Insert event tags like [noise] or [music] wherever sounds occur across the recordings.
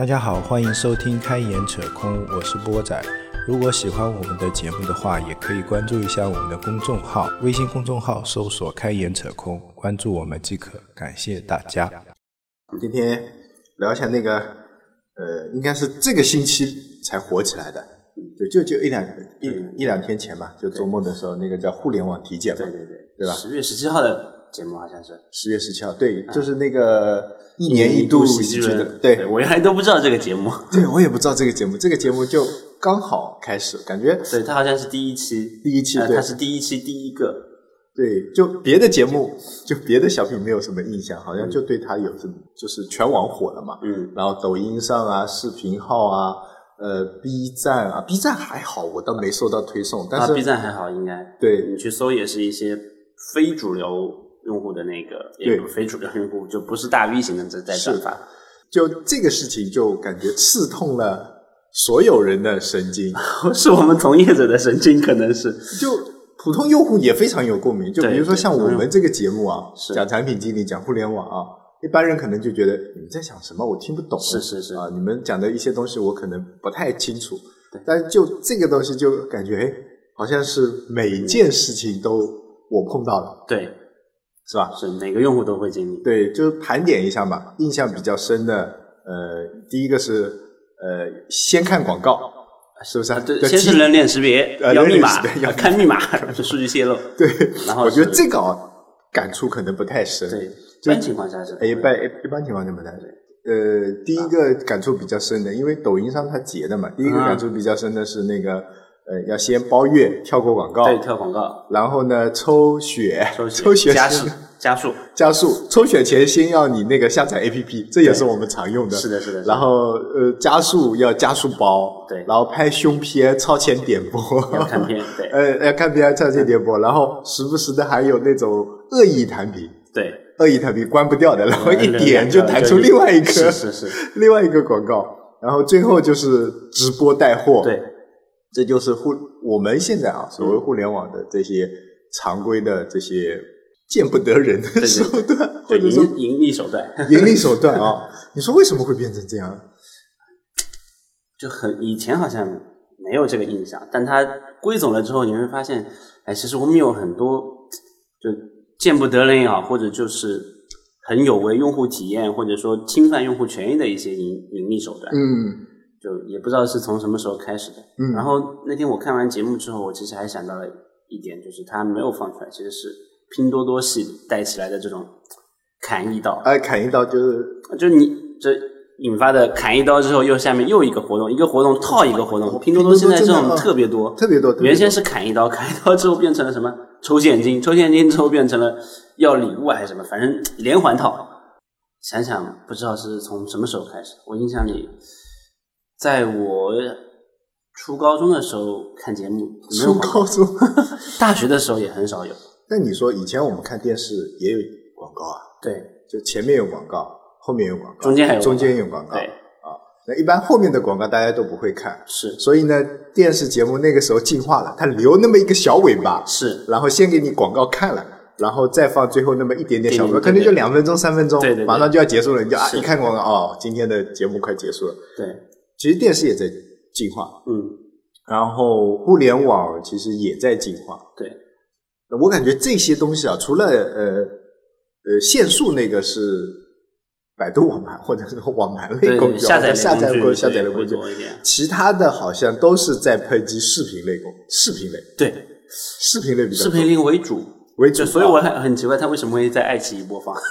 大家好，欢迎收听《开眼扯空》，我是波仔。如果喜欢我们的节目的话，也可以关注一下我们的公众号，微信公众号搜索“开眼扯空”，关注我们即可。感谢大家。今天聊一下那个，呃，应该是这个星期才火起来的，就，就就一两一一两天前吧，就周末的时候，那个叫互联网体检嘛，对对对，对吧？十月十七号的节目好像是十月十七号，对，就是那个一年一度喜剧的，对。我原来都不知道这个节目，[laughs] 对我也不知道这个节目，这个节目就刚好开始，感觉对，它好像是第一期，第一期对。呃它是第一期第一个，对，就别的节目，就别的小品没有什么印象，好像就对他有这么，就是全网火了嘛。嗯，然后抖音上啊，视频号啊，呃，B 站啊，B 站还好，我倒没收到推送，但啊是、，B 站还好，应该。对。你去搜也是一些非主流用户的那个，也有非主流用户，就不是大 V 型的在在是。转发，就这个事情就感觉刺痛了所有人的神经，[laughs] 是我们从业者的神经，可能是。就普通用户也非常有共鸣。就比如说像我们这个节目啊，讲产品经理，讲互联网啊，一般人可能就觉得你们在讲什么，我听不懂。是是是。啊，你们讲的一些东西我可能不太清楚，但是就这个东西就感觉哎，好像是每件事情都我碰到了，对，是吧？是每个用户都会经历，对，就盘点一下嘛，印象比较深的，呃，第一个是呃，先看广告，是不是啊？对，先是人脸识别，呃 [laughs] 要密码要，看密码，[laughs] 是数据泄露，对，然后我觉得这个啊，感触可能不太深。对，一般情况下是哎，一般一般情况下不太深。呃，第一个感触比较深的，因为抖音上它截的嘛，第一个啊感触比较深的是那个，呃，要先包月跳过广告，对跳广告，然后呢抽血，抽抽血加速加速，加速，抽血前先要你那个下载 APP，这也是我们常用的。是的是的然后呃，加速要加速包，对。然后拍胸片超前点播，要看片，对。[laughs] 呃，要看片超前点播，然后时不时的还有那种恶意弹屏，对，恶意弹屏关不掉的，然后一点就弹出另外一个，是是是，另外一个广告，然后最后就是直播带货，，对这就是互我们现在啊所谓互联网的这些常规的这些见不得人的手段，或对者说盈盈利手段，[laughs] 盈利手段啊，你说为什么会变成这样？就很以前好像没有这个印象，但它归总了之后，你会发现，哎，其实我们有很多就见不得人也好，或者就是很有违用户体验，或者说侵犯用户权益的一些盈盈利手段，嗯就也不知道是从什么时候开始的。嗯，然后那天我看完节目之后，我其实还想到了一点，就是他没有放出来，其实是拼多多系带起来的这种砍一刀，哎，砍一刀就是就你这引发的砍一刀之后，又下面又一个活动，一个活动套一个活动。拼多多现在这种特别多，特别多，特别多原先是砍一刀，砍一刀之后变成了什么抽现金，抽现金之后变成了要礼物还是什么，反正连环套。想想不知道是从什么时候开始，我印象里，在我初高中的时候看节目，没有初高中。[laughs] 大学的时候也很少有。那你说以前我们看电视也有广告啊，对。就前面有广告，后面有广告，中间还有中间有广告，对，啊，那一般后面的广告大家都不会看，是。所以呢，电视节目那个时候进化了，它留那么一个小尾巴，是，然后先给你广告看了。然后再放最后那么一点点小可能就两分钟、三分钟，对对对。马上就要结束了，你就啊是。一看广告，哦，今天的节目快结束了。对，其实电视也在进化，嗯，然后互联网其实也在进化。对，我感觉这些东西啊，除了呃呃限速那个是百度网盘或者是网盘类工具啊，下载下载过类工具下载的工具。其他的好像都是在抨击视频类工视频类。对，视频类比较多。视频类为主，所以我很很奇怪，他为什么会在爱奇艺播放？[laughs]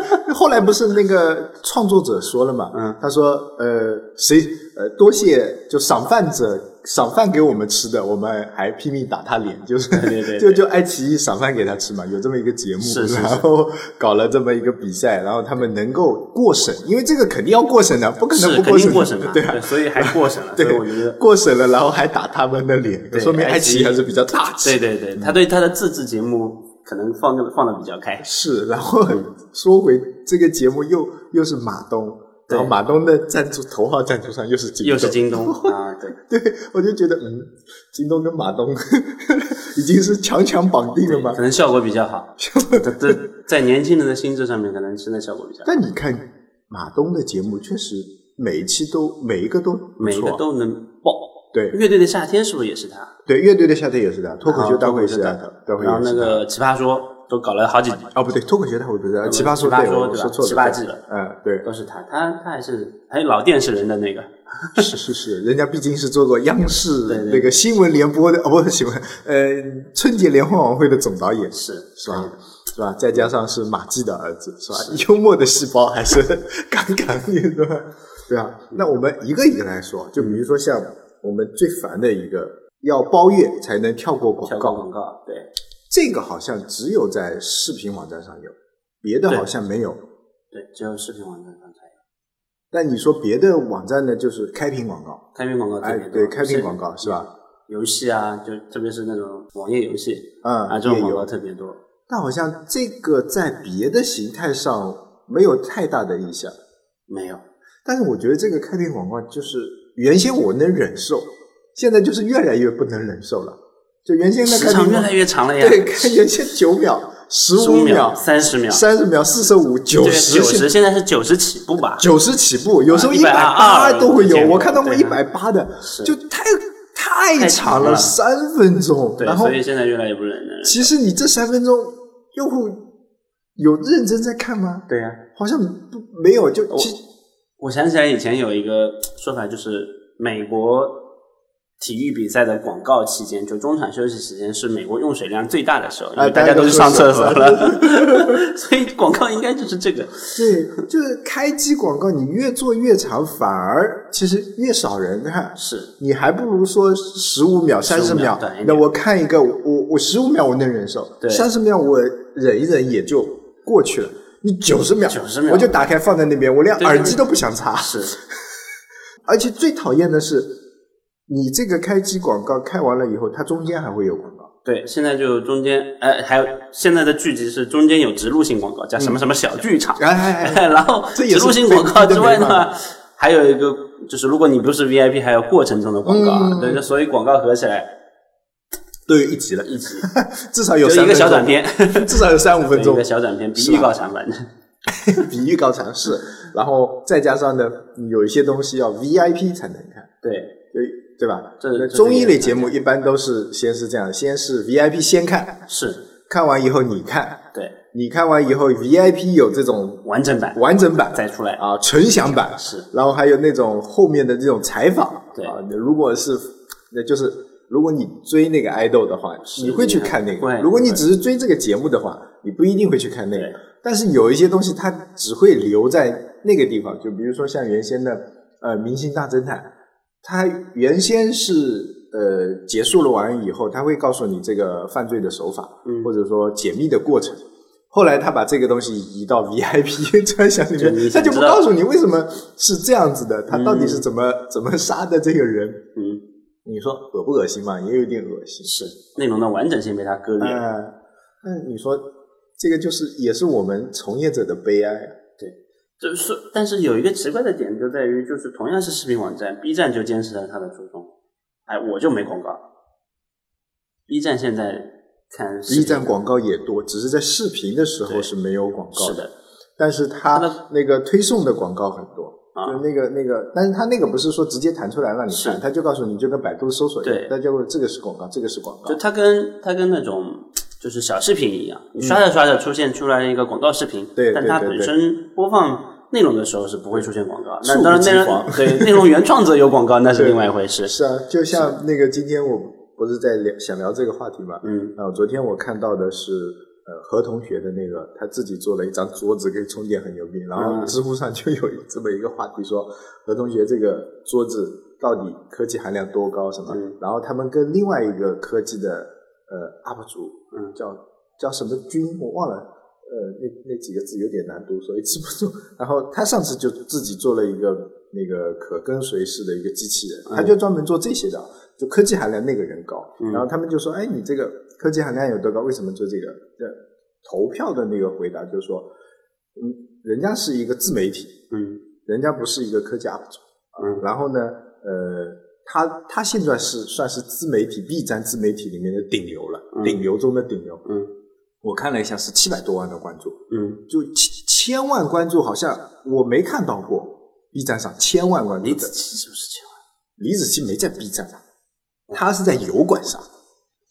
[laughs] 后来不是那个创作者说了嘛？嗯，他说呃谁呃多谢就赏饭者赏饭给我们吃的，我们还拼命打他脸，就是对对对 [laughs] 就就爱奇艺赏饭给他吃嘛，有这么一个节目，是是是然后搞了这么一个比赛，然后他们能够过审，因为这个肯定要过审的，不可能不过审的，对啊。所以还过审了。对我觉得，过审了，然后还打他们的脸，说明爱奇艺爱奇艺还是比较大气。对对对，他对他的自制节目可能放的放的比较开。是，然后说回这个节目又又是马东，然后马东的赞助头号赞助商又是京东，又是京东 [laughs] 啊，对，对，我就觉得嗯，京东跟马东 [laughs] 已经是强强绑定了吧可。能效果比较好。这这在年轻人的心智上面，可能真的效果比较好。但你看马东的节目，确实每一期都每一个都不每个都能爆。对。乐队的夏天是不是也是他？对，乐队的夏天也是他，脱口秀大会是的的，大会然后那个奇葩说都搞了好几，哦不对，脱口秀大会不是奇葩奇葩说对，吧我说错了，对。七八季了。嗯，对，都是他，他他还是还有老电视人的那个，[laughs] 是是是，人家毕竟是做过央视那个新闻联播的，[laughs] 哦不是新闻，呃，春节联欢晚会的总导演，是是吧？是。吧？再加上是马季的儿子，是吧？[laughs] 幽默的细胞还是杠杠的，是吧？对啊，那我们一个一个来说，就比如说像我们最烦的一个，要包月才能跳过广告，广告，对这个好像只有在视频网站上有，别的好像没有。对，只有视频网站上才有。但你说别的网站呢，就是开屏广告，开屏广告哎对，开屏广告是吧？游戏啊，就特别是那种网页游戏啊啊，这种广告特别多。但好像这个在别的形态上没有太大的影响。没有，但是我觉得这个开屏广告就是原先我能忍受，现在就是越来越不能忍受了。就原先的时开屏广告长越来越长了呀。对，看原先九秒、十十五五秒、三十秒，三十秒、四十五、九十、九十，现在是九十起步吧？九十起步，有时候啊一百八122都会有。我看到过一对百八的，就太太太长了，三分钟。对，然后所以现在越来越不忍了。其实你这三分钟，用户有认真在看吗？对呀、好像不没有，就其我想起来以前有一个说法，就是美国体育比赛的广告期间，就中场休息时间是美国用水量最大的时候，因啊为大家都去上厕所了，[laughs] 所以广告应该就是这个。对，就是开机广告，你越做越长，反而其实越少人看。是你还不如说十五秒、三十秒那我看一个，我我十五秒我能忍受，对三十秒我忍一忍也就过去了。你九十秒，90秒。我就打开放在那边，我连耳机都不想插。是，[laughs] 而且最讨厌的是，你这个开机广告开完了以后，它中间还会有广告。对，现在就中间，呃，还有现在的剧集是中间有植入性广告，叫什么什么小剧场，哎哎哎，[laughs] 然后植入性广告之外呢，还有一个就是如果你不是 VIP，还有过程中的广告啊，嗯。对，就所以广告合起来都有一集了，一集 [laughs] 至少有三一个小短片，[laughs] 至少有三五分钟。一个。小短片比预告长，反 [laughs] 正比预告长是，然后再加上呢，有一些东西要 VIP 才能看，对。对对吧？这这那综艺这个也类节目一般都是先是这样，先是 VIP 先看，是，看完以后你看，对。你看完以后 VIP 有这种完整版。完整版。再出来，啊，纯享版。是，然后还有那种后面的这种采访，对。啊，那如果是那就是如果你追那个爱豆的话，你会去看那会个；如果你只是追这个节目的话，你不一定会去看那个。但是有一些东西它只会留在那个地方，就比如说像原先的呃《明星大侦探》，它原先是呃结束了完以后，他会告诉你这个犯罪的手法，嗯。或者说解密的过程。后来他把这个东西移到 VIP [laughs] 专享里面，他就不告诉你为什么是这样子的，他到底是怎么、怎么杀的这个人。嗯，你说恶不恶心嘛？也有点恶心。是内容的完整性被它割裂了。呃，那你说这个就是也是我们从业者的悲哀。对就是，但是有一个奇怪的点就在于，就是同样是视频网站，B 站就坚持了它的初衷，哎，我就没广告。B 站现在看 B 站广告也多，只是在视频的时候是没有广告是的，但是它那个推送的广告很多。啊就那个那个，但是它那个不是说直接弹出来让你看，是它就告诉你就跟百度搜索一样对，它就会这个是广告，这个是广告就。它跟它跟那种就是小视频一样，你刷着刷着出现出来一个广告视频，对但它本身播放内容的时候是不会出现广告。那当然，内容对内容原创者有广告，那是另外一回事。是啊，就像那个今天我不是在聊想聊这个话题嘛，嗯，啊，昨天我看到的是呃何同学的那个他自己做了一张桌子可以充电很牛逼，然后嗯。知乎上就有这么一个话题说何同学这个桌子到底科技含量多高什么，嗯。然后他们跟另外一个科技的呃 UP 主，嗯。叫叫什么君我忘了。呃，那那几个字有点难读，所以记不住。然后他上次就自己做了一个那个可跟随式的一个机器人，他就专门做这些的，就科技含量那个人高。嗯然后他们就说：“哎，你这个科技含量有多高？为什么做这个？”的投票的那个回答就是说：“嗯，人家是一个自媒体，嗯人家不是一个科技 UP 主。啊嗯然后呢，呃，他他现在是算是自媒体 B 站自媒体里面的顶流了，嗯顶流中的顶流。嗯我看了一下，是七百多万的关注。嗯，就千千万关注，好像我没看到过。，B 站上千万关注的李子柒是不是千万？李子柒没在 B 站上，他是在油管上。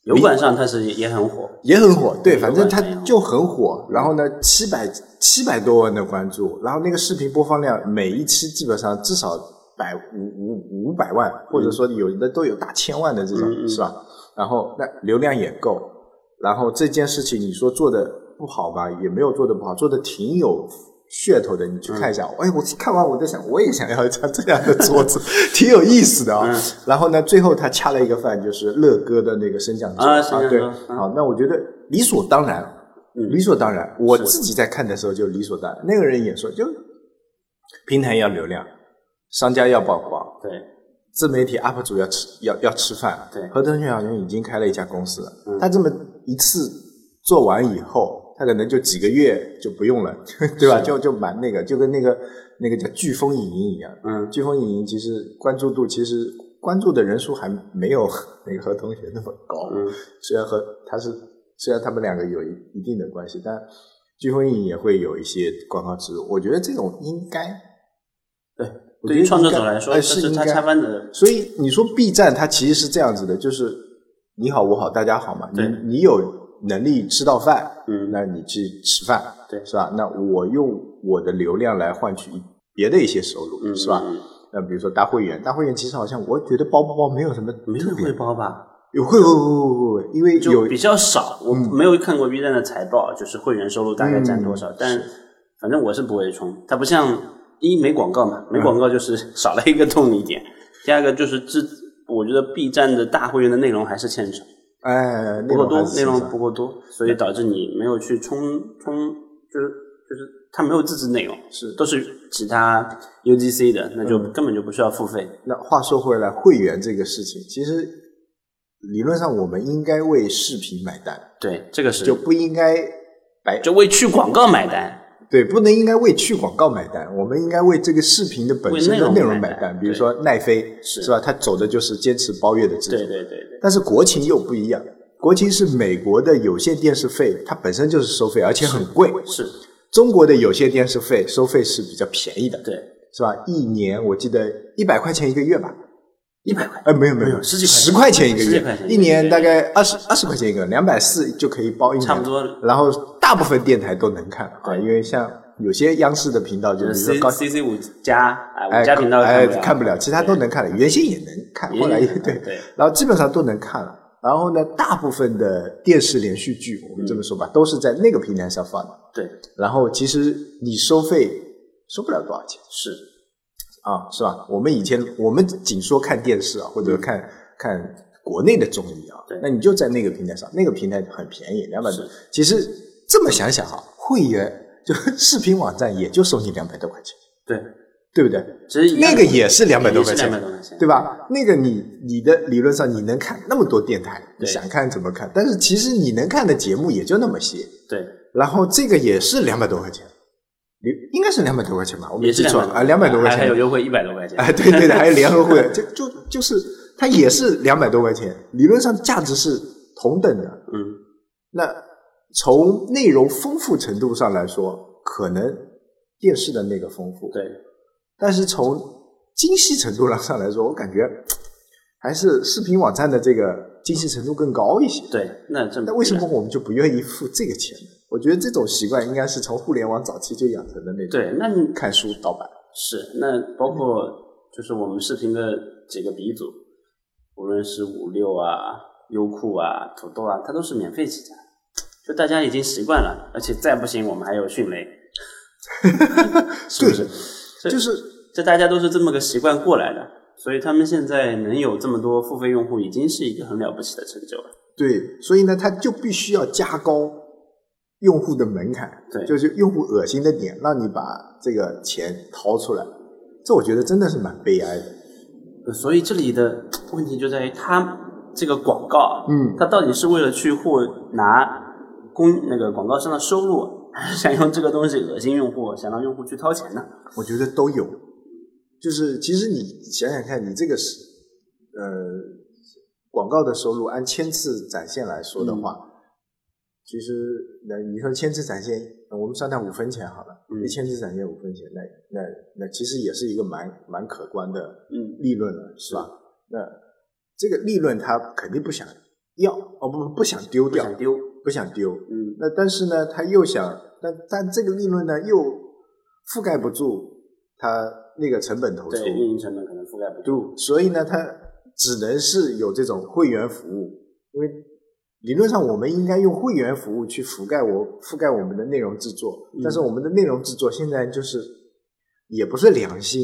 油管上他是也很火，也很火，对，反正他管上也很火就很火。然后呢，七百七百多万的关注，然后那个视频播放量每一期基本上至少百五五五百万，或者说有的都有大千万的这种，是吧？然后那流量也够，然后这件事情你说做的不好吧，也没有做的不好，做的挺有。噱头的，你去看一下。嗯。哎，我看完我在想，我也想要一张这样的桌子，[laughs] 挺有意思的啊、嗯。然后呢，最后他掐了一个饭，就是乐哥的那个升降桌。啊对，嗯。好，那我觉得理所当然，嗯。理所当然。我自己在看的时候就理所当然。那个人也说，就平台要流量，商家要曝光，对，自媒体 UP 主要吃要要吃饭。对。何腾讯好像已经开了一家公司了，嗯。他这么一次做完以后，他可能就几个月就不用了，[laughs] 对吧？就就蛮那个，就跟那个那个叫飓风影音一样。嗯，飓风影音其实关注度其实关注的人数还没有那个何同学那么高。嗯，虽然和他是虽然他们两个有一一定的关系，但飓风影也会有一些广告植入。我觉得这种应该对，对于创作者来说，哎是应该插班的，所以你说 B 站它其实是这样子的，就是你好我好大家好嘛，你你有能力吃到饭，嗯。那你去吃饭，对。是吧？那我用我的流量来换取别的一些收入，嗯是吧？嗯那比如说大会员，大会员其实好像我觉得包不包没有什么没人特别会包吧？有会会会会会，因为有就比较少，我没有看过 B 站的财报，就是会员收入大概占多少，嗯但反正我是不会充，它不像一没广告嘛，没广告就是少了一个动力点，第二个就是这，我觉得 B 站的大会员的内容还是欠少，哎不够多，内容不够多，所以导致你没有去充充，就是就是它没有自制内容，是都是其他 UGC 的，那就嗯根本就不需要付费，那话说回来，会员这个事情，其实理论上我们应该为视频买单，对，这个是就不应该白就为去广告买单。对，不能应该为去广告买单，我们应该为这个视频的本身的内容容买单。买单比如说奈飞是是吧？它走的就是坚持包月的制度，对对对对，但是国情又不一样，国情是美国的有线电视费，它本身就是收费，而且很贵。是，中国的有线电视费收费是比较便宜的，对，是吧？一年我记得一百块钱一个月吧。一百块。呃，没有没有十几块钱。十块钱一个月。块钱，一年大概二十二十块钱一个，两百四就可以包一年，差不多。然后大部分电台都能看啊，因为像有些央视的频道，就就是 C 高 C C 五加啊，哎五加频道哎看不了，其他都能看了，原先也能看，后来也对。对，然后基本上都能看了。然后呢，大部分的电视连续剧，我们这么说吧，都是在那个平台上放的。对，然后其实你收费收不了多少钱。是，啊，是吧？我们以前我们仅说看电视啊，或者看、看国内的综艺啊对，那你就在那个平台上，那个平台很便宜，两百多。其实这么想想啊，会员就视频网站也就收你两百多块钱，对，对不对？其实那个也是两百多块钱200多块钱，对吧？那个你你的理论上你能看那么多电台，你想看怎么看？但是其实你能看的节目也就那么些，对，然后这个也是两百多块钱，你应该是两百多块钱吧？我没记错啊，两百多块钱，还还有优惠一百多块钱，哎，对对的，还有联合会，就就就是它也是两百多块钱，理论上价值是同等的。嗯，那从内容丰富程度上来说，可能电视的那个丰富，对，但是从精细程度上来说，我感觉还是视频网站的这个精细程度更高一些。对，那这那为什么我们就不愿意付这个钱呢？我觉得这种习惯应该是从互联网早期就养成的那种。对？那你看书盗版。是那包括就是我们视频的几个鼻祖，无论是五六啊、优酷啊、土豆啊，它都是免费起家，就大家已经习惯了，而且再不行我们还有迅雷，[laughs] 是不是？这就是这大家都是这么个习惯过来的，所以他们现在能有这么多付费用户，已经是一个很了不起的成就了。对，所以呢，它就必须要加高用户的门槛，对就是用户恶心的点，让你把这个钱掏出来。这我觉得真的是蛮悲哀的。呃所以这里的问题就在于，它这个广告，嗯它到底是为了去获拿公那个广告商的收入，还 [laughs] 是想用这个东西恶心用户，想让用户去掏钱呢？我觉得都有。就是其实你想想看，你这个是呃广告的收入按千次展现来说的话，其实那你说千次展现那我们算它五分钱好了，嗯。一千次展现五分钱，那那那其实也是一个蛮蛮可观的嗯。利润了，是吧？那这个利润他肯定不想要，哦不不想丢掉，不想丢，不想丢。嗯。那但是呢，他又想，但但这个利润呢又覆盖不住他那个成本投出对，，运营成本可能覆盖不住，度，所以呢，他只能是有这种会员服务，因为理论上我们应该用会员服务去覆盖我覆盖我们的内容制作，嗯但是我们的内容制作现在就是也不是良性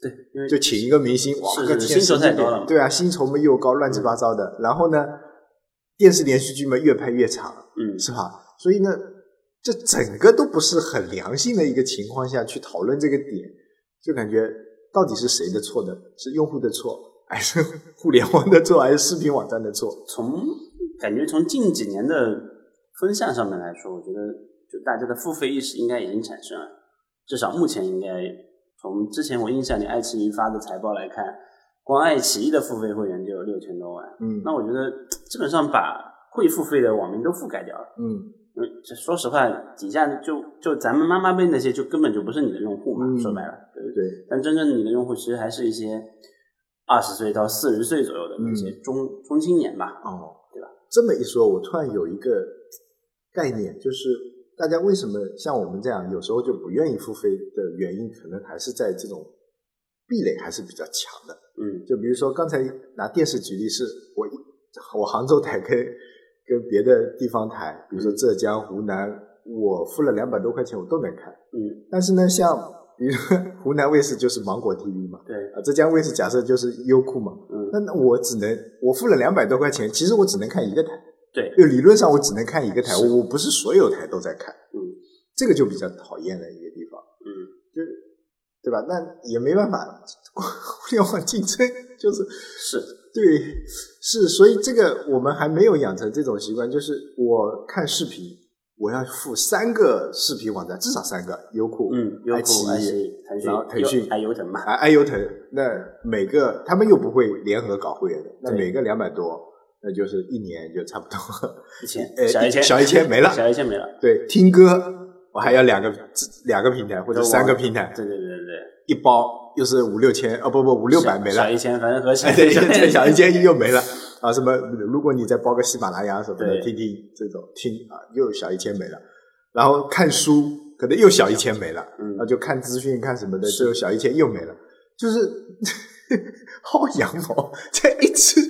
的，对，因为就请一个明星，哇，是个天酬太高了对啊，薪酬嘛又高，乱七八糟的，然后呢，电视连续剧嘛越拍越长，嗯是吧？所以呢，这整个都不是很良性的一个情况下去讨论这个点，就感觉到底是谁的错呢？是用户的错，还是 [laughs] 互联网的错，还是视频网站的错？从感觉从近几年的风向上面来说，我觉得就大家的付费意识应该已经产生了，至少目前应该从之前我印象里爱奇艺发的财报来看，光爱奇艺的付费会员就有六千多万，嗯那我觉得基本上把会付费的网民都覆盖掉了。嗯因为这说实话，底下就就咱们妈妈辈那些，就根本就不是你的用户嘛。嗯说白了，对不对？但真正你的用户其实还是一些二十岁到四十岁左右的那些中、中青年吧。哦？这么一说，我突然有一个概念，就是大家为什么像我们这样有时候就不愿意付费的原因，可能还是在这种壁垒还是比较强的。嗯就比如说刚才拿电视举例，是我我杭州台跟跟别的地方台，比如说浙江、湖南，我付了两百多块钱，我都能看。嗯，但是呢，像比如说湖南卫视就是芒果 TV 嘛，对，啊，浙江卫视假设就是优酷嘛，嗯那那我只能我付了两百多块钱，其实我只能看一个台，对，就理论上我只能看一个台，是我不是所有台都在看，嗯这个就比较讨厌的一个地方，嗯就对吧？那也没办法，互 [laughs] 联网竞争就是是，[laughs] 对，是，所以这个我们还没有养成这种习惯，就是我看视频，我要付三个视频网站，至少三个，优酷、嗯，优爱奇酷、爱奇艺、腾讯、腾讯。爱优腾嘛，啊，爱优腾，那每个他们又不会联合搞会员的，那每个两百多，那就是一年就差不多。一千 [laughs] 呃，小一千，小一千没了。小一千没了，对，听歌我还要两个两个平台或者三个平台，对对对对。对，一包又是五六千，哦不不五六百没了。小，一千，反正合起哎来对 [laughs] 对，小一千又没了啊！什么？如果你再包个喜马拉雅什么的，听听这种听啊，又小一千没了。然后看书可能又小一千没了，嗯啊，就看资讯看什么的，就小一千又没了。就是 [laughs] 薅羊毛，这一次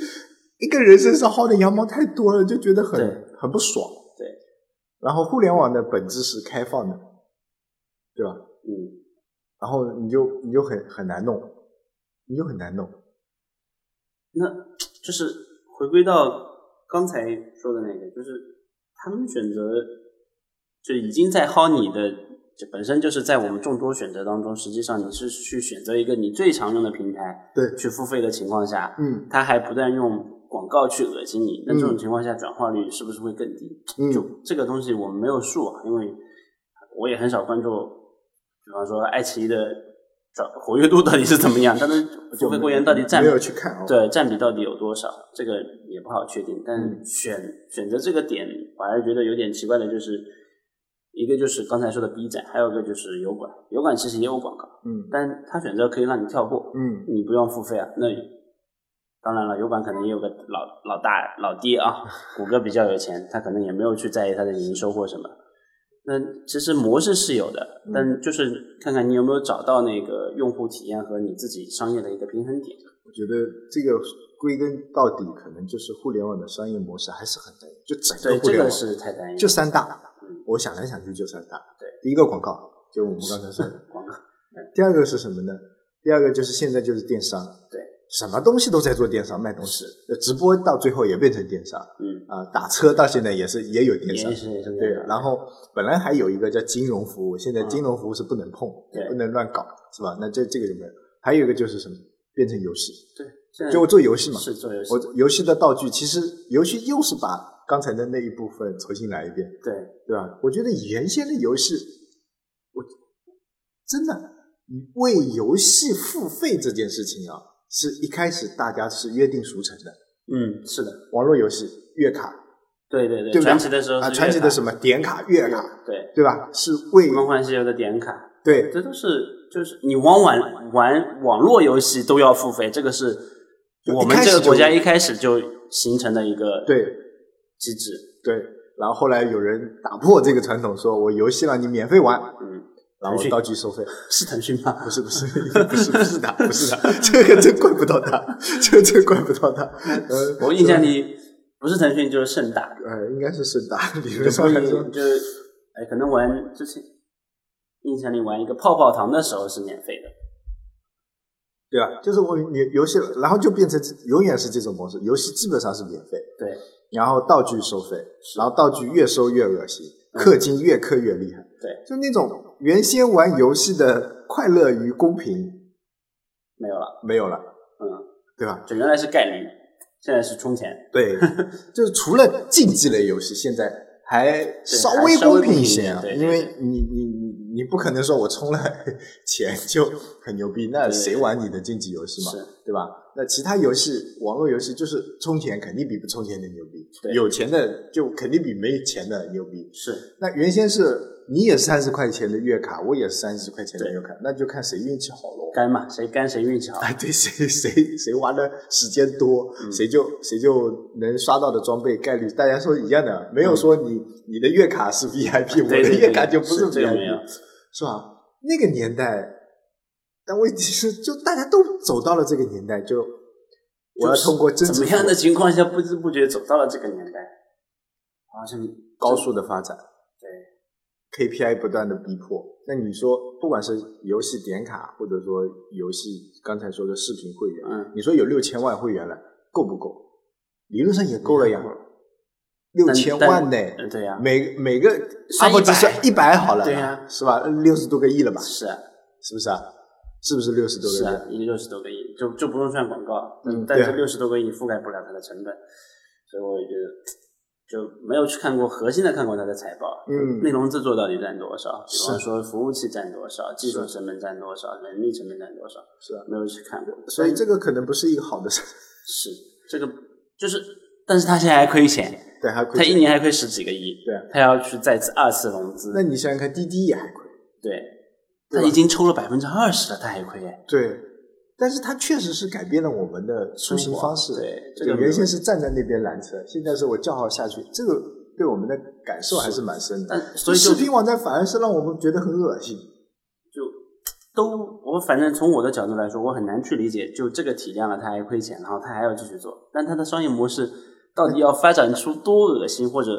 一个人身上薅的羊毛太多了，就觉得很很不爽。对，然后互联网的本质是开放的，对吧？嗯。然后你就你就很很难弄，你就很难弄。那就是回归到刚才说的那个，就是他们选择就已经在薅你的，这本身就是在我们众多选择当中，实际上你是去选择一个你最常用的平台对，去付费的情况下，嗯他还不断用广告去恶心你，那这种情况下转化率是不是会更低？嗯，就这个东西我们没有数啊，因为我也很少关注，比方说爱奇艺的转活跃度到底是怎么样，但是付费会员到底占没有去看啊、哦。对占比到底有多少，这个也不好确定。但嗯选、选择这个点，我还是觉得有点奇怪的，就是一个就是刚才说的 B 站，还有一个就是油管。油管其实也有广告，嗯但它选择可以让你跳过，嗯你不用付费啊。那当然了，油管可能也有个老老大老爹啊，谷歌比较有钱，他可能也没有去在意它的营收或什么。那其实模式是有的，嗯但就是看看你有没有找到那个用户体验和你自己商业的一个平衡点。我觉得这个归根到底，可能就是互联网的商业模式还是很单一，就整个个互联网是太单一了，就三大嗯。我想来想去就三大。对，第一个广告，就我们刚才说的。广告。[laughs] 第二个是什么呢？第二个就是现在就是电商，对，什么东西都在做电商卖东西，直播到最后也变成电商。嗯，啊，打车到现在也是也有电商。也，是也是对，然后本来还有一个叫金融服务，现在嗯金融服务是不能碰，对。不能乱搞，是吧？那这这个就没有。还有一个就是什么，变成游戏，对，就我做游戏嘛，是做游戏，我游戏的道具，其实游戏又是把刚才的那一部分重新来一遍，对，对吧？我觉得原先的游戏，我真的为游戏付费这件事情啊，是一开始大家是约定俗成的，嗯，是的，网络游戏月卡。对对对，对传奇的时候啊，传奇的什么点卡、月卡，对，对吧？是为梦幻西游的点卡，对。这都是就是你往往玩网络游戏都要付费，这个是我们这个国家一开始就形成的一个对。机制。对，然后后来有人打破这个传统，说我游戏让你免费玩，嗯，然后道具收费。是腾讯吗？[laughs] 不是不是不是不是的，不是的，[laughs] 这个真怪不到他，这个真怪不到他。呃，我印象里不是腾讯就是盛大，呃，应该是盛大，[laughs] 理就论上来说，就是哎，可能玩之前印象里玩一个泡泡糖的时候是免费的，对吧？就是我你游戏，然后就变成永远是这种模式，游戏基本上是免费，对。然后道具收费，然后道具越收越恶心，氪金越氪越厉害，对，就那种原先玩游戏的快乐与公平。没有了，没有了，嗯，对吧？就原来是概率，现在是充钱，对，[laughs] 就是除了竞技类游戏，现在还稍微公平一些啊因为你你你你不可能说我充了 [laughs] 钱就很牛逼，那谁玩你的竞技游戏嘛，是。对吧？那其他游戏，网络游戏就是充钱肯定比不充钱的牛逼，对有钱的就肯定比没钱的牛逼。是那原先是你也三十块钱的月卡，我也是三十块钱的月卡，那就看谁运气好喽。干嘛？谁干谁运气好，哎，对，谁谁谁玩的时间多，嗯谁就谁就能刷到的装备概率，大家说一样的，没有说你、你的月卡是 VIP，我的月卡就不是 VIP，是吧？那个年代，但问题是，就大家都走到了这个年代，就我要通过真怎么样的情况下不知不觉走到了这个年代，好像高速的发展对，KPI 不断的逼迫。那你说，不管是游戏点卡，或者说游戏刚才说的视频会员，嗯你说有六千万会员了，够不够？理论上也够了呀，六千万呢？呃对呀，每每个算 UP 值100算一百好了，对呀是吧？六十多个亿了吧？是啊是不是啊？是不是六十多个亿？是啊，一六十多个亿，就就不用算广告，嗯但这六十多个亿覆盖不了它的成本，所以我也觉得就没有去看过核心的看过它的财报，嗯内容制作到底占多少，比是方说服务器占多少，技术成本占多少，人力成本占多少，是啊没有去看过，所以这个可能不是一个好的事。是这个就是，但是他现在还亏钱，对，还亏他一。年还亏十几个亿，对啊他要去再次二次融资，那你想想看，滴滴也还亏。对，他已经抽了百分之二十了，他还亏哎，对，但是他确实是改变了我们的出行方式。对这个原先是站在那边拦车，现在是我叫号下去，这个对我们的感受还是蛮深的。但所以视频网站反而是让我们觉得很恶心。就都我反正从我的角度来说，我很难去理解，就这个体量了，他还亏钱，然后他还要继续做，但他的商业模式到底要发展出多恶心或者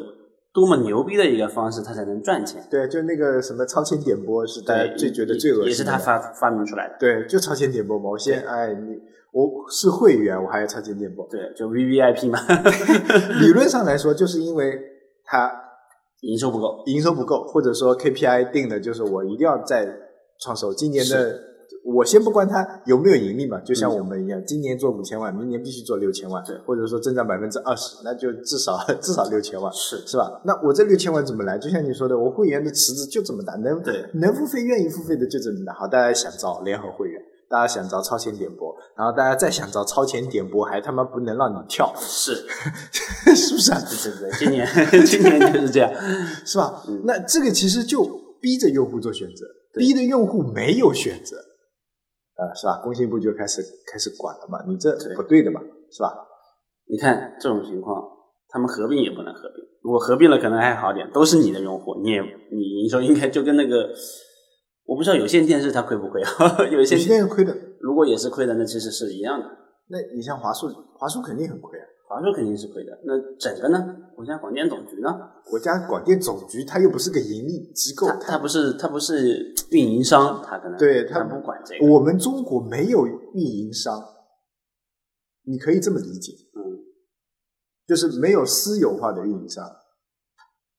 多么牛逼的一个方式，他才能赚钱？对，就那个什么超前点播是大家，最觉得最恶心的，也是他发发明出来的。对，就超前点播嘛。我先哎，你我是会员，我还要超前点播。对，就 V V I P 嘛，[laughs] 理论上来说，就是因为它营收不够。营收不够，或者说 KPI 定的就是我一定要再创收。今年的我先不管它有没有盈利嘛，就像我们一样，今年做五千万，明年必须做六千万，对或者说增长百分之二十，那就至少 [laughs] 至少六千万，是是吧？那我这六千万怎么来？就像你说的，我会员的池子就这么大，能对能付费、愿意付费的就这么大。好，大家想招联合会员。大家想招超前点播，然后大家再想招超前点播，还他妈不能让你跳，是，[laughs] 是不是啊？对对对，今年 [laughs] 今年就是这样。是吧？嗯那这个其实就逼着用户做选择，逼着用户没有选择，啊、是吧？工信部就开始开始管了嘛，你这不对的嘛，是吧？你看这种情况，他们合并也不能合并。如果合并了，可能还好点，都是你的用户，你也你营收应该就跟那个，我不知道有线电视它亏不亏啊？[laughs] 有有线电视亏的，如果也是亏的，那其实是一样的。那你像华数，华数肯定很亏啊。华数肯定是亏的，那整个呢？国家广电总局呢？国家广电总局它又不是个盈利机构它，它不是它不是运营商，它可能对它它不管这个。我们中国没有运营商，你可以这么理解，嗯，就是没有私有化的运营商。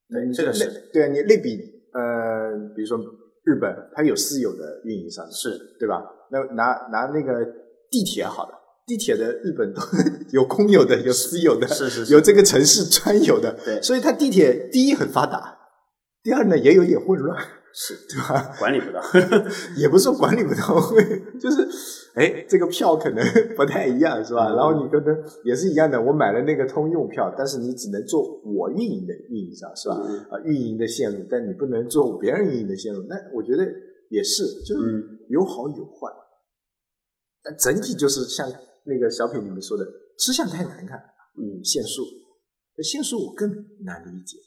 你对这个是类对啊，你类比呃，比如说日本，它有私有的运营商，是对吧？那拿拿那个地铁好了，地铁的日本都 [laughs] 有公有的，有私有的，是是是有这个城市专有的，对所以它地铁第一很发达，第二呢也有点混乱，是对吧？管理不到。[laughs] 也不是说管理不到位，[laughs] 就是哎，这个票可能不太一样，是吧？嗯然后你可能也是一样的，我买了那个通用票，但是你只能坐我运营的运营商，是吧？嗯啊，运营的线路，但你不能坐别人运营的线路。那我觉得也是，就是嗯有好有坏。但整体就是像那个小品里面说的，吃相太难看，嗯，限速，限速我更难理解。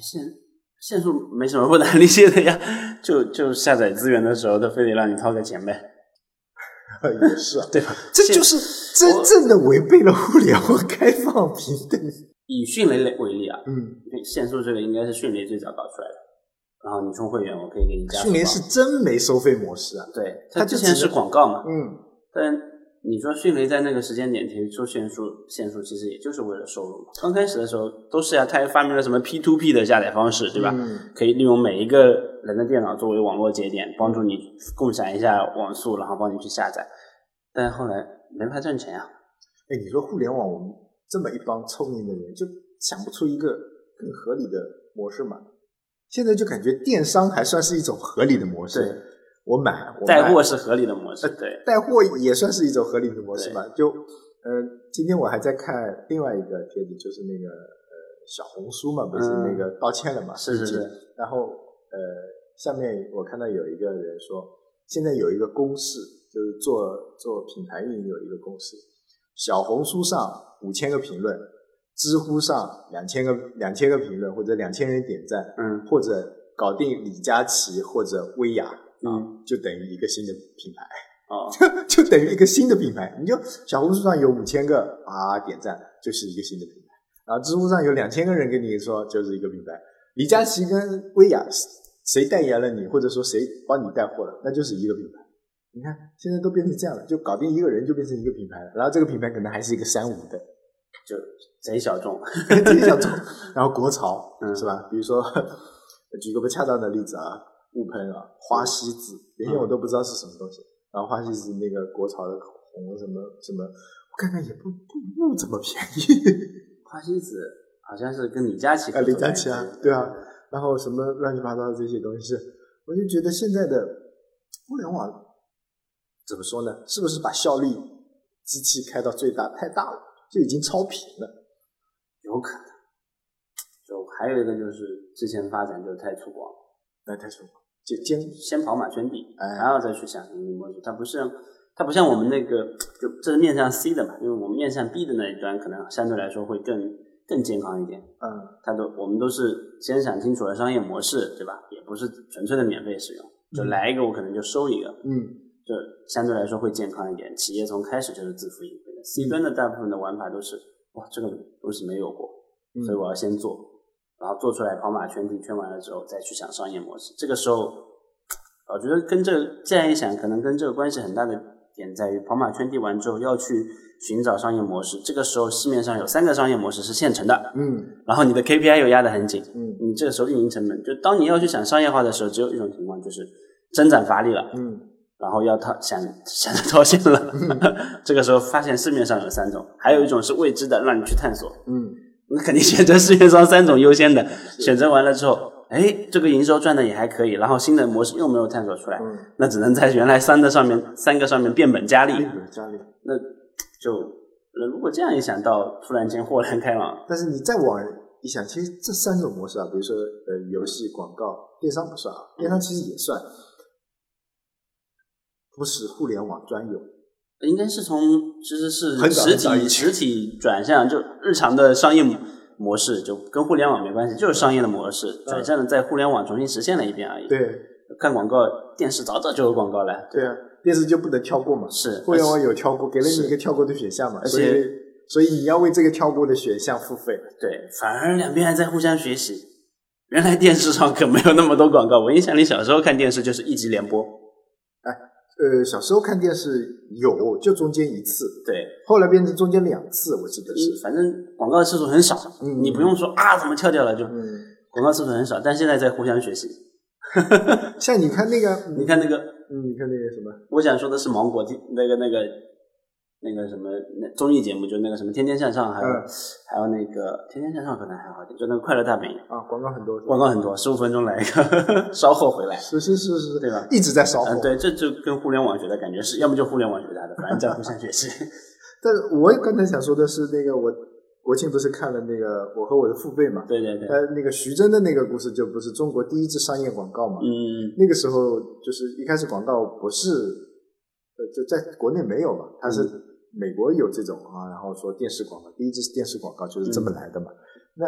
限限速没什么不难理解的呀，就就下载资源的时候，他非得让你掏个钱呗，[laughs] 也是啊，[laughs] 对吧？这就是真正的违背了互联网开放平等。以迅雷为例啊，嗯，限速这个应该是迅雷最早搞出来的。然后你充会员，我可以给你加速迅雷是真没收费模式啊。对，它它之前是广告嘛，嗯，但你说迅雷在那个时间点提出限速，限速其实也就是为了收入嘛。刚开始的时候都是呀、他还发明了什么 P to P 的下载方式，对吧？嗯可以利用每一个人的电脑作为网络节点，帮助你共享一下网速，然后帮你去下载。但后来没法赚钱啊。哎，你说互联网，我们这么一帮聪明的人，就想不出一个更合理的模式嘛？现在就感觉电商还算是一种合理的模式。对，我买，我带货是合理的模式，对，带货也算是一种合理的模式吧。就呃，今天我还在看另外一个帖子，就是那个呃小红书嘛，不是嗯那个道歉了嘛？是是是然后呃，下面我看到有一个人说，现在有一个公式，就是做做品牌运营有一个公式，小红书上五千个评论，知乎上两千个两千个评论或者两千人点赞，嗯或者搞定李佳琦或者薇娅，嗯，就等于一个新的品牌。啊，[laughs] 就等于一个新的品牌。你就小红书上有五千个啊点赞，就是一个新的品牌；然后知乎上有两千个人跟你说，就是一个品牌。李佳琦跟薇娅谁代言了你，或者说谁帮你带货了，那就是一个品牌。你看现在都变成这样了，就搞定一个人就变成一个品牌了，然后这个品牌可能还是一个三无的，就贼小众。[laughs] 贼小众，然后国潮、嗯是吧？比如说 [laughs] 举个不恰当的例子啊，雾喷啊，花西子，原先我都不知道是什么东西，然后花西子那个国潮的口红什么什么，我看看也不不不怎么便宜，[laughs] 花西子好像是跟李佳琦啊，李佳琦啊，对啊，然后什么乱七八糟的这些东西，我就觉得现在的互联网怎么说呢？是不是把效率机器开到最大太大了，就已经超频了？有可能。就还有一个就是之前发展就太粗犷，那太说就先先跑马圈地，哎然后再去想盈利模式。它不是它不像我们那个，就这是面向 C 的嘛，因为我们面向 B 的那一端可能相对来说会更更健康一点。嗯它都我们都是先想清楚了商业模式，对吧？也不是纯粹的免费使用，就来一个我可能就收一个，嗯就相对来说会健康一点。企业从开始就是自负盈亏的，C 端的大部分的玩法都是哇，这个东西没有过，嗯所以我要先做，然后做出来跑马圈地圈完了之后再去想商业模式。这个时候，我觉得跟这个这样一想，可能跟这个关系很大的点在于，跑马圈地完之后要去寻找商业模式。这个时候市面上有三个商业模式是现成的，嗯然后你的 KPI 又压得很紧，嗯你这个时候运营成本，就当你要去想商业化的时候，只有一种情况就是增长乏力了，嗯然后要套想想着套现了。[laughs] 这个时候发现市面上有三种，还有一种是未知的，让你去探索。嗯那肯定选择市面上三种优先的，[laughs] 选择完了之后，哎，这个营收赚的也还可以，然后新的模式又没有探索出来，嗯，那只能在原来三的上面三个上面变本加厉，变本加厉。那就那如果这样一想到，突然间豁然开朗，但是你再往一想，其实这三种模式啊，比如说呃游戏、广告、电商不算啊，电商其实也算，不是互联网专有。应该是从其实是实体实体转向，就日常的商业模式，就跟互联网没关系，就是商业的模式转向了，在互联网重新实现了一遍而已。，对看广告，电视早早就有广告了，对啊，电视就不能跳过嘛。是互联网有跳过，给了你一个跳过的选项嘛，而且所以所以你要为这个跳过的选项付费。对，反而两边还在互相学习。原来电视上可没有那么多广告，我印象里小时候看电视就是一集连播，呃，小时候看电视有，就中间一次，对，后来变成中间两次，我记得是。反正广告次数很少，嗯你不用说啊怎么跳掉了就，嗯，广告次数很少，但现在在互相学习。像你看那个，[laughs] 你看那个，嗯，你看那个什么，我想说的是芒果那个那个那个什么那综艺节目，就那个什么《天天向上》，还有、嗯还有那个《天天向上》可能还好点，就那个《快乐大本营》，啊，广告很多，广告很多，十五分钟来一个，[laughs] 稍后回来。是是是是，对吧一直在烧火。嗯，对，这就跟互联网学的感觉是，要么就互联网学它的，反正在互相学习。[laughs] 但是我刚才想说的是，那个我国庆不是看了那个《我和我的父辈》嘛？对对对，呃，那个徐峥的那个故事，就不是中国第一支商业广告嘛？嗯，那个时候就是一开始广告不是，呃，就在国内没有嘛，它是嗯美国有这种啊，然后说电视广告，第一支电视广告就是这么来的嘛。那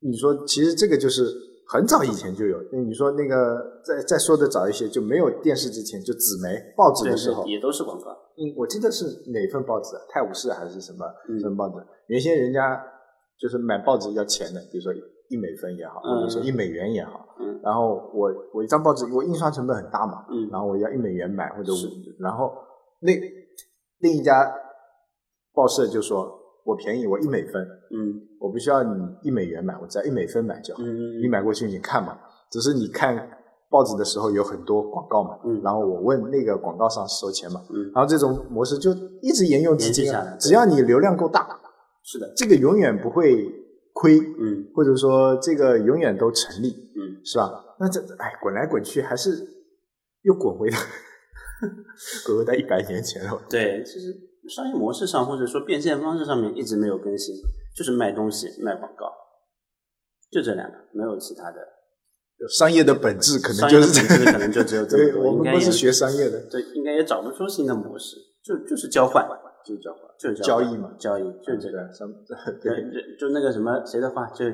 你说，其实这个就是很早以前就有。那你说那个再再说的早一些，就没有电视之前，就纸媒报纸的时候，，也都是广告。嗯，我记得是哪份报纸啊？泰晤士还是什么嗯什么报纸？原先人家就是买报纸要钱的，比如说一美分也好，嗯或者说一美元也好。嗯然后我我一张报纸，我印刷成本很大嘛，嗯然后我要一美元买或者是五，然后那另一家报社就说我便宜，我一美分，嗯。我不需要你一美元买，我只要一美分买就好。嗯你买过去你看嘛，只是你看报纸的时候有很多广告嘛，嗯。然后我问那个广告商收钱嘛，嗯，然后这种模式就一直沿用至今只要你流量够大，是的，这个永远不会亏，嗯。或者说这个永远都成立，嗯，是吧？那这哎滚来滚去还是又滚回到滚 [laughs] 回到一百年前了。对，其实商业模式上或者说变现方式上面一直没有更新，就是卖东西、卖广告，就这两个，没有其他的。商业的本质可能就是这个可能就只有这个 [laughs] 我们不是学商业的，对，应该也找不出新的模式，就就是交换，就是交换就是交易嘛，交易就是这个。什么对 [laughs] 对，就就那个什么谁的话，就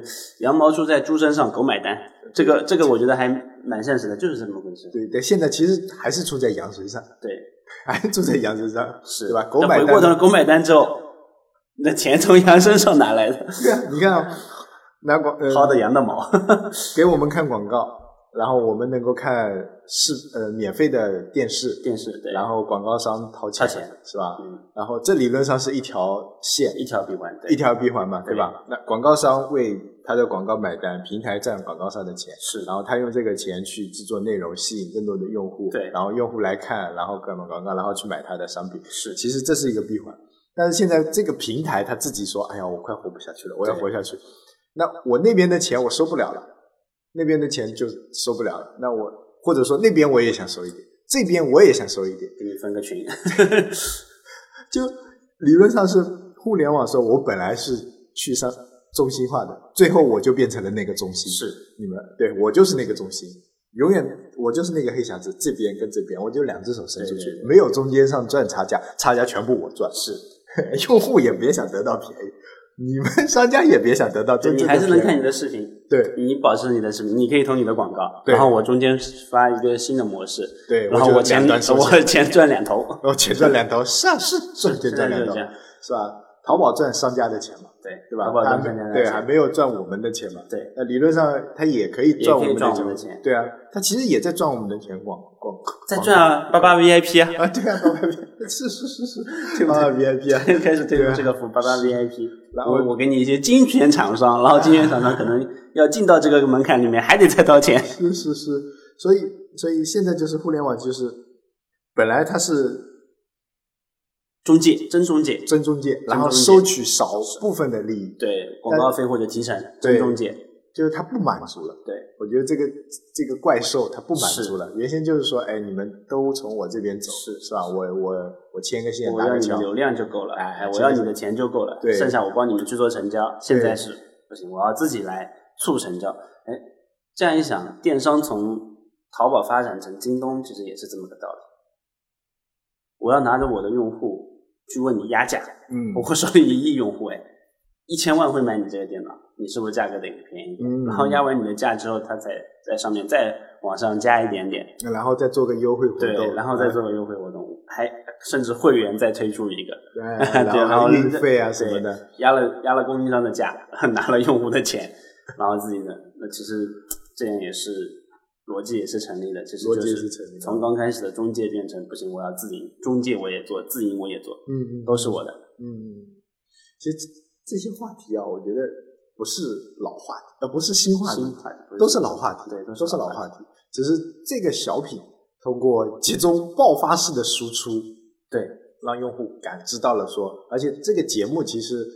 羊毛出在猪身上，狗买单。这个这个我觉得还蛮现实的，就是这么回事。对对，现在其实还是出在羊身上，对，还是出在羊身上，是对吧？狗买单回过头单，狗买单之后，那钱从羊身上哪来的？对啊，你看啊，拿广呃薅的羊的毛。给我们看广告，然后我们能够看视呃免费的电视，电视对，然后广告商掏钱，掏钱。是吧？嗯，然后这理论上是一条线，一条闭环，对。一条闭环嘛，对。吧？那广告商为他的广告买单，平台赚广告商的钱，是。然后他用这个钱去制作内容，吸引更多的用户，对。然后用户来看，然后干嘛广告，然后去买他的商品，是。其实这是一个闭环。但是现在这个平台他自己说：“哎呀，我快活不下去了，我要活下去。”那我那边的钱我收不了了，那边的钱就收不了了。那我或者说那边我也想收一点，这边我也想收一点。给你分个群。就理论上是互联网时候，我本来是去上中心化的，最后我就变成了那个中心。是你们对我就是那个中心，永远我就是那个黑匣子，这边跟这边，我就两只手伸出去，对对对没有中间上赚差价，差价全部我赚。是，[laughs] 用户也别想得到便宜，你们 [laughs] 商家也别想得到这你真正的还是能看你。的视频，对你保持你的视频，你可以投你的广告，对然后我中间发一个新的模式，对，然后我钱我钱，赚两头，然后钱赚两头，是啊是赚钱赚两头是吧？淘宝赚商家的钱嘛，对对吧？淘宝他赚商家的对，还没有赚我们的钱嘛。对，那理论上他也可以赚我们的钱对啊，他其实也在赚我们的钱，广广在赚啊，八八 VIP 啊，啊，对啊，八八 VIP 是是是是，八八 VIP 啊，开始推出这个服八八 VIP，然后我我给你一些精选厂商，然后精选厂商可能要进到这个门槛里面，还得再掏钱。是是是，所以所以现在就是互联网就是本来它是中介，真中介，真中介，然后收取少部分的利益，对广告费或者提成，真中介，就是他不满足了。对，我觉得这个这个怪兽他不满足了，原先就是说，哎，你们都从我这边走，是是吧？我我我牵个线我要你流量就够了，哎哎，我要你的钱就够了，对。剩下我帮你们去做成交。现在是不行，我要自己来促成交。哎，这样一想，电商从淘宝发展成京东，其实也是这么个道理。我要拿着我的用户去问你压价，嗯 [laughs] 我手里一亿用户，哎，一千万会买你这个电脑，你是不是价格得便宜一点？嗯然后压完你的价之后，他再在上面再往上加一点点，然后再做个优惠活动对，然后再做个优惠活动，还甚至会员再推出一个，[laughs] 哎，对，然然后运费啊什么的，压了压了供应商的价，[laughs] 拿了用户的钱，然后自己的，那其实这样也是逻辑也是成立的，其实逻辑就是成立的从刚开始的中介变成不行，我要自营，中介我也做，自营我也做，嗯嗯，都是我的，嗯，其实这些话题啊，我觉得不是老话题，呃，不是新话题，新话题是都是老话题，对，都是是老话题，只是这个小品通过集中爆发式的输出，对，让用户感知到了说，而且这个节目其实